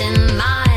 In my